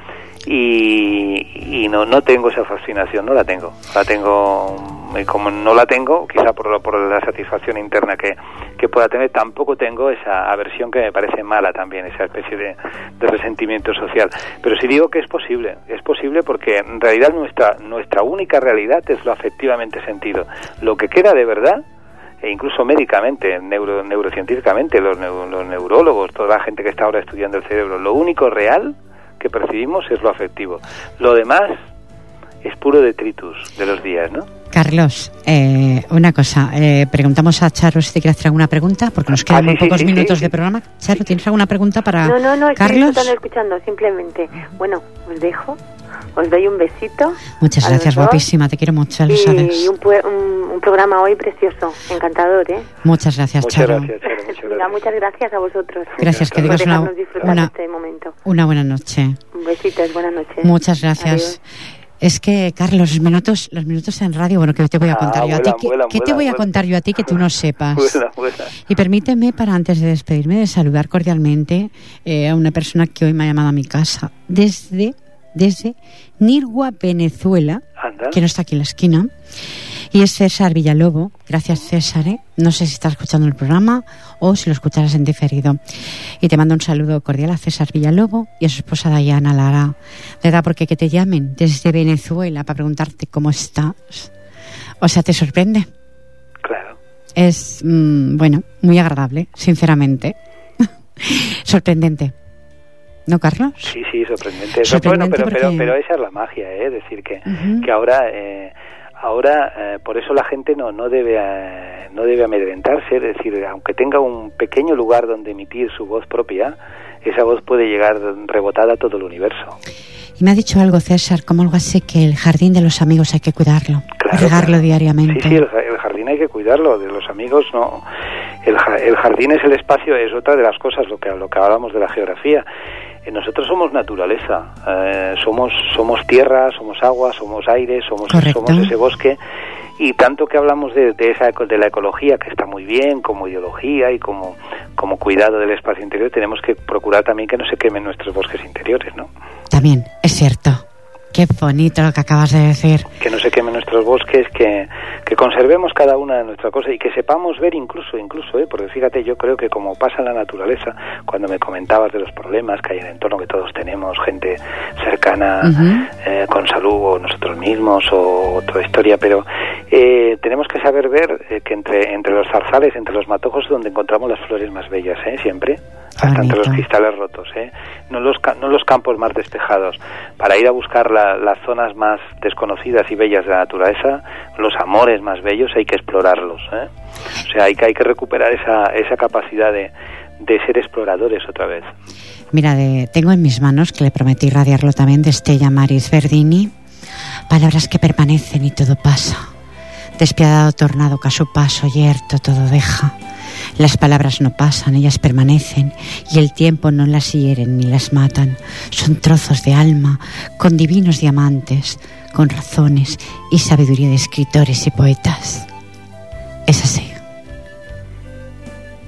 Y, y no, no tengo esa fascinación, no la tengo. La tengo, como no la tengo, quizá por, por la satisfacción interna que, que pueda tener, tampoco tengo esa aversión que me parece mala también, esa especie de, resentimiento social. Pero sí digo que es posible, es posible porque en realidad nuestra, nuestra única realidad es lo afectivamente sentido. Lo que queda de verdad e incluso médicamente, neuro, neurocientíficamente, los, los neurólogos, toda la gente que está ahora estudiando el cerebro, lo único real que percibimos es lo afectivo. Lo demás es puro detritus de los días, ¿no? Carlos, eh, una cosa, eh, preguntamos a Charo si te quiere hacer alguna pregunta, porque nos quedan Ah, sí, sí, pocos sí, minutos sí, de programa. Charo, ¿tienes alguna pregunta para No, no, no, estoy Carlos? disfrutando escuchando, simplemente. Bueno, os dejo, os doy un besito. Muchas gracias, guapísima, te quiero mucho, lo Y sabes. un, pue- un- un programa hoy precioso, encantador, ¿eh? Muchas gracias, Muchas Charo. gracias, Charo, muchas gracias. muchas gracias a vosotros. Gracias, que digas una, una, este momento. una buena noche. Besitos, buenas noches. Muchas gracias. Adiós. Es que, Carlos, los minutos, los minutos en radio, bueno, ¿qué te voy a Ah, contar yo a ti? ¿Qué, te voy a contar yo a ti que tú no sepas? Y permíteme, para antes de despedirme, de saludar cordialmente eh, a una persona que hoy me ha llamado a mi casa desde, desde Nirgua, Venezuela, Anda. que no está aquí en la esquina. Y es César Villalobo. Gracias, César. ¿eh? No sé si estás escuchando el programa o si lo escucharás en diferido. Y te mando un saludo cordial a César Villalobo y a su esposa Dayana Lara. De verdad, porque que te llamen desde Venezuela para preguntarte cómo estás. O sea, te sorprende. Claro. Es, mm, bueno, muy agradable, sinceramente. Sorprendente. ¿No, Carlos? Sí, sí, sorprendente. Sorprendente bueno, pero, pero, porque- pero esa es la magia, ¿eh? Es decir, que, que ahora, eh, ahora eh, por eso la gente no, no, debe, eh, no debe amedrentarse, es decir, aunque tenga un pequeño lugar donde emitir su voz propia, esa voz puede llegar rebotada a todo el universo. Y me ha dicho algo, César, como algo así, que el jardín de los amigos hay que cuidarlo, Claro, regarlo claro. diariamente. Sí, sí, el, ja- el jardín hay que cuidarlo, de los amigos no. El, el jardín es el espacio, es otra de las cosas, lo que, lo que hablamos de la geografía. Eh, Nosotros somos naturaleza, eh, somos, somos tierra, somos agua, somos aire, somos, Correcto. somos ese bosque. Y tanto que hablamos de, de esa de la ecología, que está muy bien, como ideología y como, como cuidado del espacio interior, tenemos que procurar también que no se quemen nuestros bosques interiores, ¿no? También, es cierto. Qué bonito lo que acabas de decir. que no se quemen nuestros bosques, que, que conservemos cada una de nuestras cosas y que sepamos ver incluso, incluso, ¿eh? porque fíjate, yo creo que como pasa en la naturaleza, cuando me comentabas de los problemas que hay en el entorno que todos tenemos, gente cercana eh, con salud o nosotros mismos o otra historia, pero eh, tenemos que saber ver eh, que entre, entre los zarzales, entre los matojos, es donde encontramos las flores más bellas, ¿eh? siempre, hasta entre los cristales rotos, ¿eh? no, los, no los campos más despejados, para ir a buscar la- las zonas más desconocidas y bellas de la naturaleza, los amores más bellos, hay que explorarlos. ¿eh? O sea, hay que, hay que recuperar esa, esa capacidad de, de ser exploradores otra vez. Mira, de- tengo en mis manos, que le prometí radiarlo también, de Estella Maris Verdini, palabras que permanecen y todo pasa. Despiadado tornado que a su paso yerto todo deja. Las palabras no pasan, ellas permanecen, y el tiempo no las hieren ni las matan. Son trozos de alma, con divinos diamantes, con razones y sabiduría de escritores y poetas. Es así.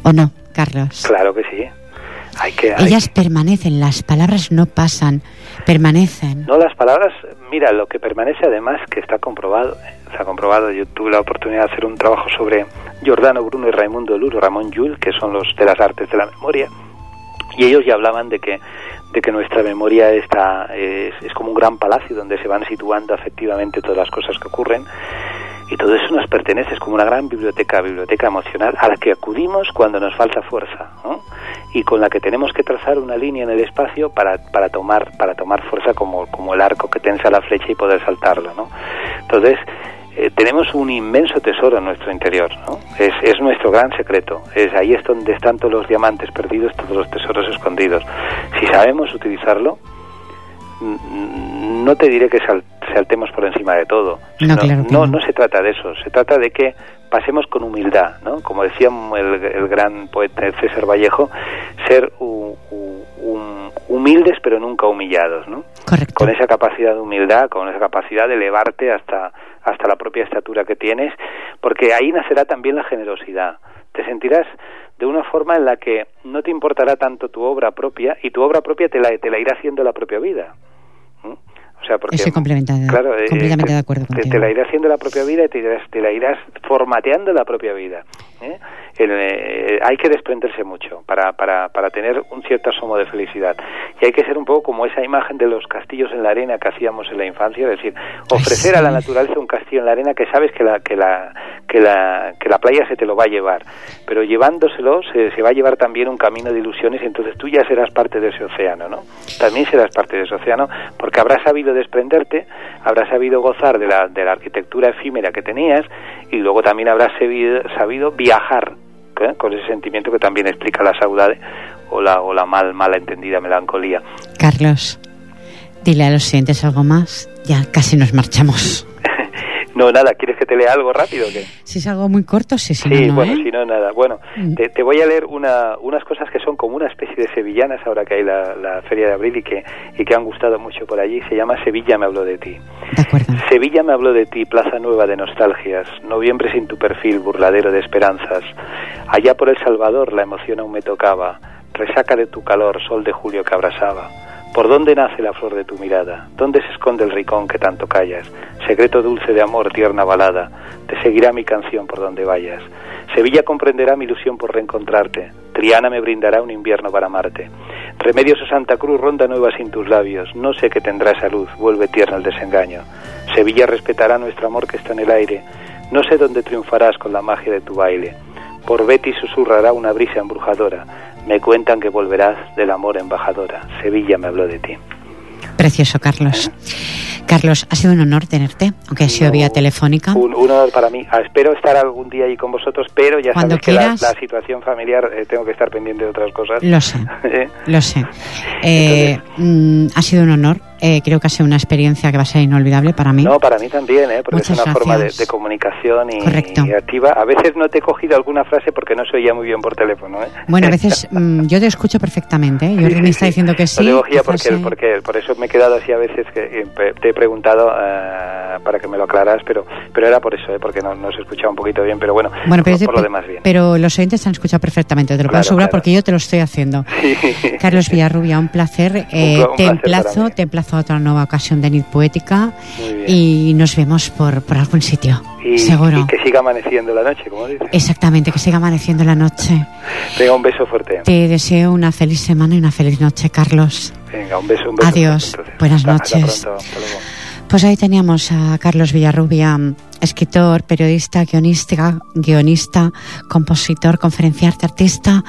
¿O no, Carlos? Claro que sí. Hay que, Ellas permanecen, las palabras no pasan, permanecen. No, las palabras, mira, lo que permanece además, que está comprobado, ha comprobado, yo tuve la oportunidad de hacer un trabajo sobre Giordano Bruno y Raimundo Luro, Ramón Llull, que son los de las artes de la memoria, y ellos ya hablaban de que de que nuestra memoria está es, es como un gran palacio donde se van situando efectivamente todas las cosas que ocurren y todo eso nos pertenece, es como una gran biblioteca, biblioteca emocional a la que acudimos cuando nos falta fuerza ¿no? y con la que tenemos que trazar una línea en el espacio para, para, tomar, para tomar fuerza como, como el arco que tensa la flecha y poder saltarlo. ¿no? Entonces, eh, tenemos un inmenso tesoro en nuestro interior, ¿no? Es, es nuestro gran secreto. Es ahí es donde están todos los diamantes perdidos, todos los tesoros escondidos. Si sabemos utilizarlo, no te diré que saltemos por encima de todo. No, claro no, no, se trata de eso. Se trata de que pasemos con humildad, ¿no? Como decía el, el gran poeta César Vallejo, ser humildes pero nunca humillados, ¿no? Correcto. Con esa capacidad de humildad, con esa capacidad de elevarte hasta hasta la propia estatura que tienes, porque ahí nacerá también la generosidad. Te sentirás de una forma en la que no te importará tanto tu obra propia y tu obra propia te la, te la irá haciendo la propia vida. O sea, porque, Estoy claro, completamente te, de acuerdo te, te, la irá haciendo la propia vida y te, irás, te la irás formateando la propia vida. ¿eh? El, eh, hay que desprenderse mucho para, para, para tener un cierto asomo de felicidad. Y hay que ser un poco como esa imagen de los castillos en la arena que hacíamos en la infancia, es decir, ofrecer sí. a la naturaleza un castillo en la arena que sabes que la, que la, que la, que la playa se te lo va a llevar, pero llevándoselo se, se va a llevar también un camino de ilusiones y entonces tú ya serás parte de ese océano, ¿no? También serás parte de ese océano porque habrás sabido desprenderte, habrás sabido gozar de la, de la arquitectura efímera que tenías y luego también habrás sabido, sabido viajar ¿eh? con ese sentimiento que también explica la saudade o la, o la mal, mala entendida melancolía. Carlos, dile a los siguientes algo más, ya casi nos marchamos. No, nada, ¿quieres que te lea algo rápido o qué? Si es algo muy corto, sí, si sí, no, no, bueno, ¿eh? si no, nada. Bueno, te, te, voy a leer una, unas cosas que son como una especie de sevillanas ahora que hay la, la, Feria de Abril y que, y que han gustado mucho por allí. Se llama Sevilla me habló de ti. De acuerdo. Sevilla me habló de ti, plaza nueva de nostalgias. Noviembre sin tu perfil, burladero de esperanzas. Allá por El Salvador la emoción aún me tocaba. Resaca de tu calor, sol de julio que abrasaba. ¿Por dónde nace la flor de tu mirada? ¿Dónde se esconde el ricón que tanto callas? Secreto dulce de amor, tierna balada, te seguirá mi canción por donde vayas. Sevilla comprenderá mi ilusión por reencontrarte. Triana me brindará un invierno para amarte. Remedios o Santa Cruz, ronda nueva sin tus labios. No sé que tendrá esa luz, vuelve tierno el desengaño. Sevilla respetará nuestro amor que está en el aire. No sé dónde triunfarás con la magia de tu baile. Por Betty susurrará una brisa embrujadora. Me cuentan que volverás del amor embajadora. Sevilla me habló de ti. Precioso, Carlos. ¿Eh? Carlos, ha sido un honor tenerte, aunque ha sido no, vía telefónica. Un, un, honor para mí. Ah, espero estar algún día ahí con vosotros, pero ya Cuando sabes quieras, que la, la situación familiar eh, tengo que estar pendiente de otras cosas. Lo sé, lo sé. Eh, mm, ha sido un honor. Eh, creo que ha sido una experiencia que va a ser inolvidable para mí. No, para mí también, ¿eh? porque Muchas es una gracias. forma de, de comunicación y, Correcto. y, activa. A veces no te he cogido alguna frase porque no se oía muy bien por teléfono. ¿eh? Bueno, a veces mmm, yo te escucho perfectamente. ¿eh? Jordi sí, me está sí. diciendo que sí. No te porque, frase... porque por eso me he quedado así a veces que eh, te he preguntado uh, para que me lo aclaras, pero pero era por eso, ¿eh? porque no, no se escuchaba un poquito bien, pero bueno, bueno pero por, por, lo demás bien. Pero los oyentes te han escuchado perfectamente, te lo claro, puedo asegurar claro. porque yo te lo estoy haciendo. Sí. Carlos Villarrubia, un placer. Un, un te placer emplazo, te emplazo a otra nueva ocasión de Nit Poética y nos vemos por, por algún sitio. Y, seguro. y que siga amaneciendo la noche, como dices. Exactamente, que siga amaneciendo la noche. Venga, un beso fuerte. Te deseo una feliz semana y una feliz noche, Carlos. Venga, un beso, un beso. Adiós. Fuerte, Buenas hasta, noches. Hasta pronto. Hasta luego. Pues ahí teníamos a Carlos Villarrubia, escritor, periodista, guionista, guionista, compositor, conferenciante, artista.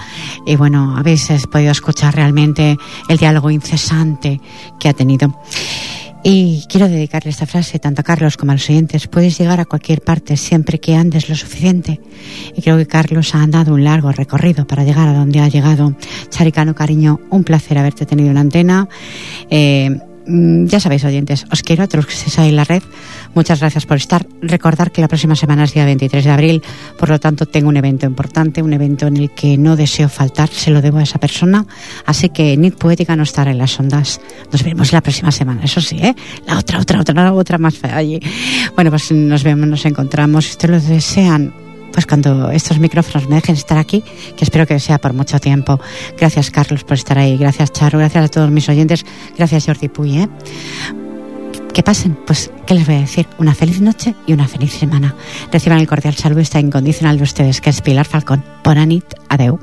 Y bueno, habéis podido escuchar realmente el diálogo incesante que ha tenido. Y quiero dedicarle esta frase tanto a Carlos como a los oyentes. Puedes llegar a cualquier parte siempre que andes lo suficiente. Y creo que Carlos ha andado un largo recorrido para llegar a donde ha llegado. Charicano, cariño, un placer haberte tenido en la antena. Eh, ya sabéis, oyentes, os quiero a todos que estéis ahí en la red. Muchas gracias por estar. Recordar que la próxima semana es día 23 de abril, por lo tanto tengo un evento importante, un evento en el que no deseo faltar, se lo debo a esa persona. Así que Nit Poética no estará en las ondas. Nos vemos la próxima semana, eso sí, ¿eh? La otra, otra, otra, la otra más fea allí. Bueno, pues nos vemos, nos encontramos. Si ustedes lo desean, pues cuando estos micrófonos me dejen estar aquí, que espero que sea por mucho tiempo. Gracias Carlos por estar ahí, gracias Charo, gracias a todos mis oyentes, gracias Jordi Puy. ¿eh? Que pasen, pues, ¿qué les voy a decir? Una feliz noche y una feliz semana. Reciban el cordial saludo esta incondicional de ustedes, que es Pilar Falcón. Bonanit, adeu.